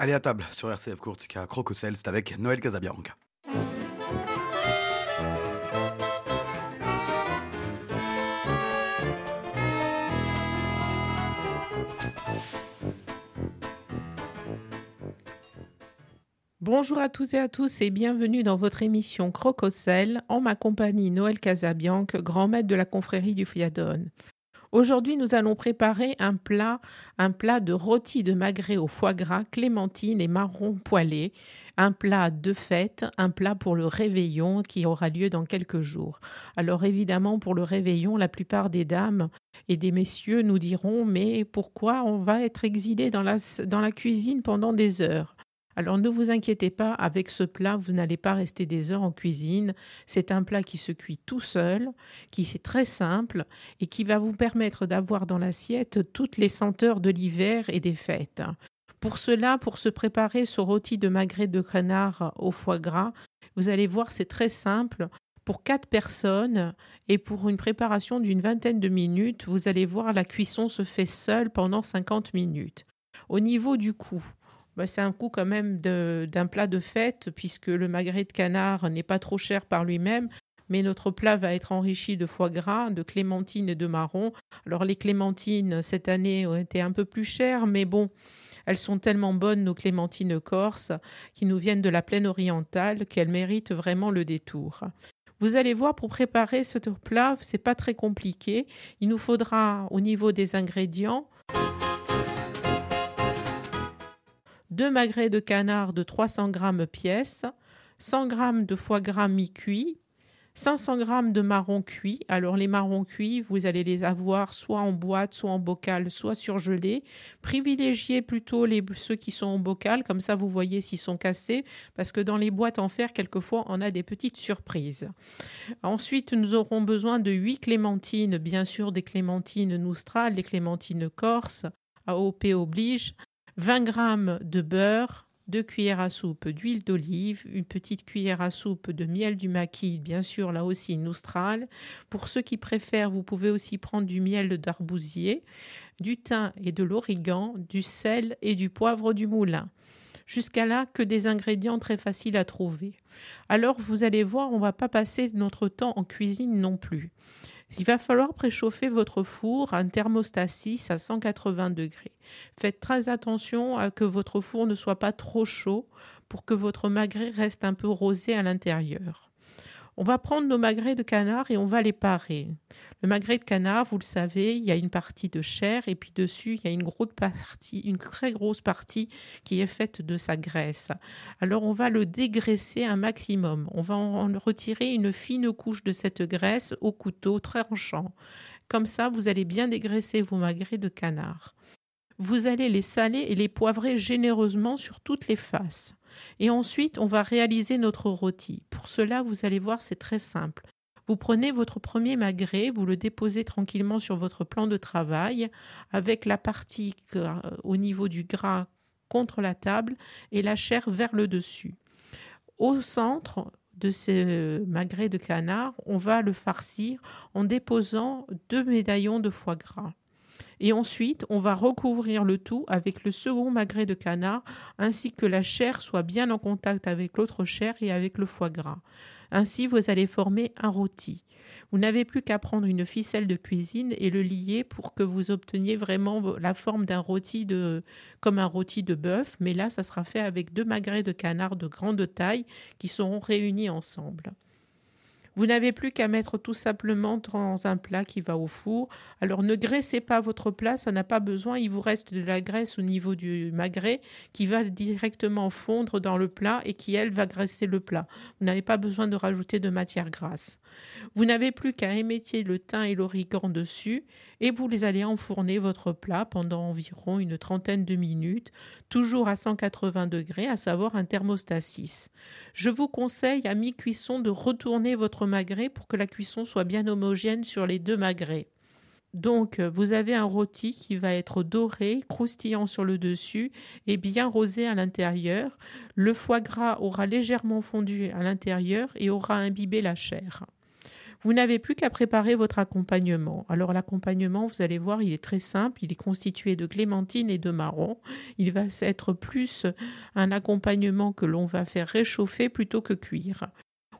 Allez à table sur RCF Courtica Crococel, c'est avec Noël Casabianca. Bonjour à tous et à tous et bienvenue dans votre émission Crococel en ma compagnie Noël Casabianque, grand maître de la confrérie du Fiadone. Aujourd'hui, nous allons préparer un plat, un plat de rôti de magret au foie gras, clémentine et marron poêlé, un plat de fête, un plat pour le réveillon qui aura lieu dans quelques jours. Alors évidemment, pour le réveillon, la plupart des dames et des messieurs nous diront mais pourquoi on va être exilé dans la, dans la cuisine pendant des heures? Alors ne vous inquiétez pas, avec ce plat, vous n'allez pas rester des heures en cuisine. C'est un plat qui se cuit tout seul, qui est très simple et qui va vous permettre d'avoir dans l'assiette toutes les senteurs de l'hiver et des fêtes. Pour cela, pour se préparer ce rôti de magret de canard au foie gras, vous allez voir, c'est très simple. Pour quatre personnes et pour une préparation d'une vingtaine de minutes, vous allez voir, la cuisson se fait seule pendant 50 minutes. Au niveau du coût, bah, c'est un coût quand même d'un plat de fête, puisque le magret de canard n'est pas trop cher par lui-même, mais notre plat va être enrichi de foie gras, de clémentines et de marron. Alors les clémentines, cette année, ont été un peu plus chères, mais bon, elles sont tellement bonnes, nos clémentines corses, qui nous viennent de la plaine orientale, qu'elles méritent vraiment le détour. Vous allez voir, pour préparer ce plat, c'est pas très compliqué. Il nous faudra, au niveau des ingrédients, 2 magrets de canard de 300 g pièce, 100 g de foie gras mi-cuit, 500 g de marrons cuits. Alors les marrons cuits, vous allez les avoir soit en boîte, soit en bocal, soit surgelés. Privilégiez plutôt ceux qui sont en bocal, comme ça vous voyez s'ils sont cassés, parce que dans les boîtes en fer, quelquefois, on a des petites surprises. Ensuite, nous aurons besoin de 8 clémentines, bien sûr des clémentines noustrales, des clémentines corse, AOP oblige, 20 g de beurre, 2 cuillères à soupe d'huile d'olive, une petite cuillère à soupe de miel du maquis, bien sûr là aussi noustral. Pour ceux qui préfèrent, vous pouvez aussi prendre du miel d'arbousier, du thym et de l'origan, du sel et du poivre du moulin. Jusqu'à là que des ingrédients très faciles à trouver. Alors vous allez voir, on ne va pas passer notre temps en cuisine non plus. Il va falloir préchauffer votre four à un thermostat 6 à 180 degrés. Faites très attention à que votre four ne soit pas trop chaud pour que votre magret reste un peu rosé à l'intérieur. On va prendre nos magrets de canard et on va les parer. Le magret de canard, vous le savez, il y a une partie de chair et puis dessus, il y a une grosse partie, une très grosse partie qui est faite de sa graisse. Alors on va le dégraisser un maximum. On va en retirer une fine couche de cette graisse au couteau très tranchant. Comme ça, vous allez bien dégraisser vos magrets de canard. Vous allez les saler et les poivrer généreusement sur toutes les faces. Et ensuite, on va réaliser notre rôti. Pour cela, vous allez voir, c'est très simple. Vous prenez votre premier magret, vous le déposez tranquillement sur votre plan de travail avec la partie au niveau du gras contre la table et la chair vers le dessus. Au centre de ce magret de canard, on va le farcir en déposant deux médaillons de foie gras. Et ensuite, on va recouvrir le tout avec le second magret de canard, ainsi que la chair soit bien en contact avec l'autre chair et avec le foie gras. Ainsi, vous allez former un rôti. Vous n'avez plus qu'à prendre une ficelle de cuisine et le lier pour que vous obteniez vraiment la forme d'un rôti de, comme un rôti de bœuf, mais là, ça sera fait avec deux magrets de canard de grande taille qui seront réunis ensemble. Vous n'avez plus qu'à mettre tout simplement dans un plat qui va au four. Alors ne graissez pas votre plat, ça n'a pas besoin. Il vous reste de la graisse au niveau du magret qui va directement fondre dans le plat et qui, elle, va graisser le plat. Vous n'avez pas besoin de rajouter de matière grasse. Vous n'avez plus qu'à émettre le thym et l'origan dessus et vous les allez enfourner votre plat pendant environ une trentaine de minutes, toujours à 180 degrés, à savoir un thermostat 6. Je vous conseille à mi-cuisson de retourner votre pour que la cuisson soit bien homogène sur les deux magrets. Donc, vous avez un rôti qui va être doré, croustillant sur le dessus et bien rosé à l'intérieur. Le foie gras aura légèrement fondu à l'intérieur et aura imbibé la chair. Vous n'avez plus qu'à préparer votre accompagnement. Alors l'accompagnement, vous allez voir, il est très simple. Il est constitué de clémentine et de marron. Il va être plus un accompagnement que l'on va faire réchauffer plutôt que cuire.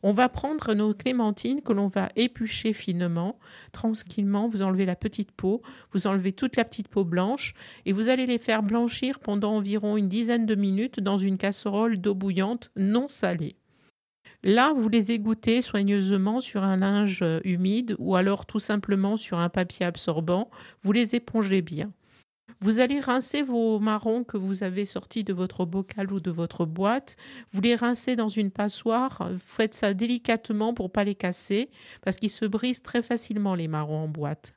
On va prendre nos clémentines que l'on va éplucher finement, tranquillement. Vous enlevez la petite peau, vous enlevez toute la petite peau blanche et vous allez les faire blanchir pendant environ une dizaine de minutes dans une casserole d'eau bouillante non salée. Là, vous les égouttez soigneusement sur un linge humide ou alors tout simplement sur un papier absorbant. Vous les épongez bien. Vous allez rincer vos marrons que vous avez sortis de votre bocal ou de votre boîte. Vous les rincez dans une passoire. Faites ça délicatement pour pas les casser parce qu'ils se brisent très facilement les marrons en boîte.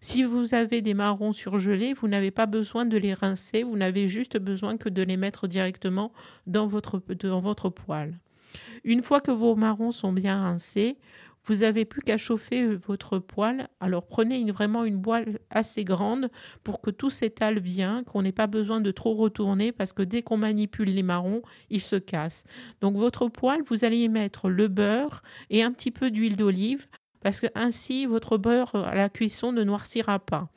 Si vous avez des marrons surgelés, vous n'avez pas besoin de les rincer, vous n'avez juste besoin que de les mettre directement dans votre, dans votre poêle. Une fois que vos marrons sont bien rincés, vous n'avez plus qu'à chauffer votre poêle. Alors prenez vraiment une poêle assez grande pour que tout s'étale bien, qu'on n'ait pas besoin de trop retourner parce que dès qu'on manipule les marrons, ils se cassent. Donc votre poêle, vous allez y mettre le beurre et un petit peu d'huile d'olive parce que ainsi votre beurre à la cuisson ne noircira pas.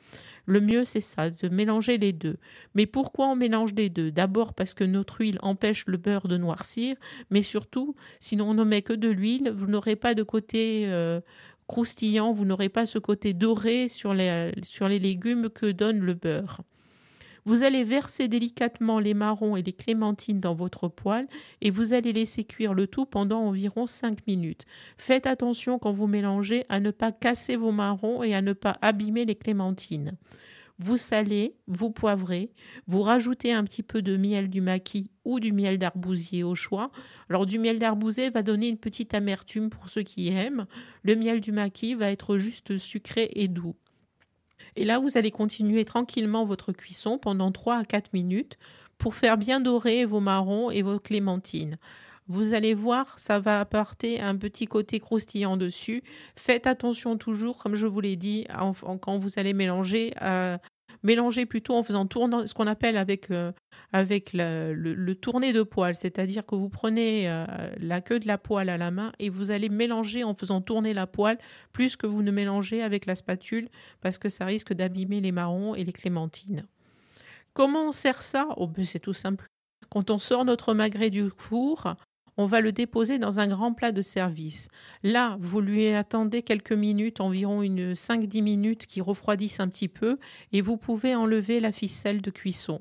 Le mieux, c'est ça, de mélanger les deux. Mais pourquoi on mélange les deux? D'abord parce que notre huile empêche le beurre de noircir, mais surtout, sinon on ne met que de l'huile, vous n'aurez pas de côté euh, croustillant, vous n'aurez pas ce côté doré sur les, sur les légumes que donne le beurre. Vous allez verser délicatement les marrons et les clémentines dans votre poêle et vous allez laisser cuire le tout pendant environ 5 minutes. Faites attention quand vous mélangez à ne pas casser vos marrons et à ne pas abîmer les clémentines. Vous salez, vous poivrez, vous rajoutez un petit peu de miel du maquis ou du miel d'arbousier au choix. Alors du miel d'arbousier va donner une petite amertume pour ceux qui aiment. Le miel du maquis va être juste sucré et doux. Et là, vous allez continuer tranquillement votre cuisson pendant 3 à 4 minutes pour faire bien dorer vos marrons et vos clémentines. Vous allez voir, ça va apporter un petit côté croustillant dessus. Faites attention toujours, comme je vous l'ai dit, quand vous allez mélanger, à mélanger plutôt en faisant tourner ce qu'on appelle avec, euh, le, tourner de poêle, c'est-à-dire que vous prenez euh, la queue de la poêle à la main et vous allez mélanger en faisant tourner la poêle plus que vous ne mélangez avec la spatule parce que ça risque d'abîmer les marrons et les clémentines. Comment on sert ça? Oh, ben C'est tout simple. Quand on sort notre magret du four, on va le déposer dans un grand plat de service. Là, vous lui attendez quelques minutes, environ une 5-10 minutes qui refroidissent un petit peu, et vous pouvez enlever la ficelle de cuisson.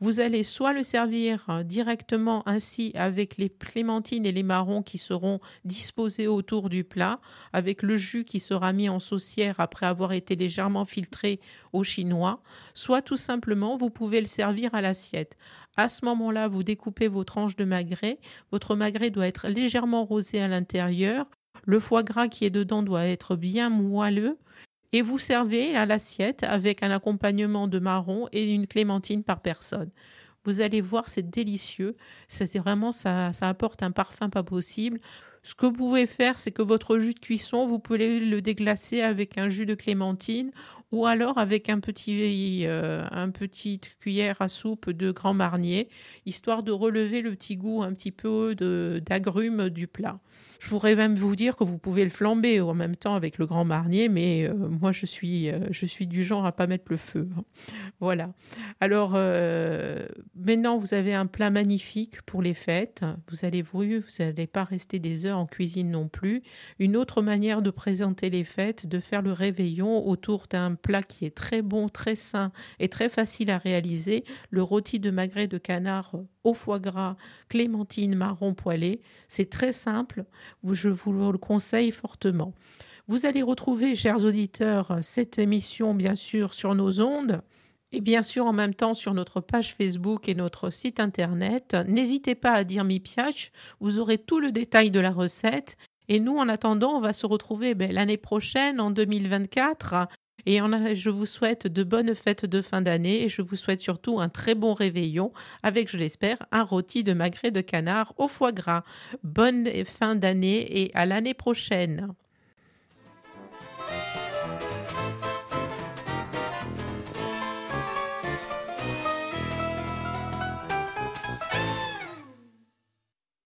Vous allez soit le servir euh, directement ainsi avec les clémentines et les marrons qui seront disposés autour du plat, avec le jus qui sera mis en saucière après avoir été légèrement filtré au chinois, soit tout simplement vous pouvez le servir à l'assiette. À ce moment-là, vous découpez vos tranches de magret. Votre magret doit être légèrement rosé à l'intérieur. Le foie gras qui est dedans doit être bien moelleux. Et vous servez à l'assiette avec un accompagnement de marron et une clémentine par personne. Vous allez voir, c'est délicieux. C'est vraiment ça, ça apporte un parfum pas possible. Ce que vous pouvez faire, c'est que votre jus de cuisson, vous pouvez le déglacer avec un jus de clémentine ou alors avec un petit, euh, un petite cuillère à soupe de Grand Marnier, histoire de relever le petit goût un petit peu d'agrumes du plat. Je pourrais même vous dire que vous pouvez le flamber en même temps avec le grand marnier, mais euh, moi je suis, euh, je suis du genre à pas mettre le feu. voilà. Alors maintenant vous avez un plat magnifique pour les fêtes. Vous allez vous, vous n'allez pas rester des heures en cuisine non plus. Une autre manière de présenter les fêtes, de faire le réveillon autour d'un plat qui est très bon, très sain et très facile à réaliser, le rôti de magret de canard au foie gras, clémentine marron poêlée. C'est très simple, je vous le conseille fortement. Vous allez retrouver, chers auditeurs, cette émission bien sûr sur nos ondes et bien sûr en même temps sur notre page Facebook et notre site internet. N'hésitez pas à dire mi piache, vous aurez tout le détail de la recette. Et nous, en attendant, on va se retrouver ben, l'année prochaine, en 2024, et je vous souhaite de bonnes fêtes de fin d'année et je vous souhaite surtout un très bon réveillon avec, je l'espère, un rôti de magret de canard au foie gras. Bonne fin d'année et à l'année prochaine.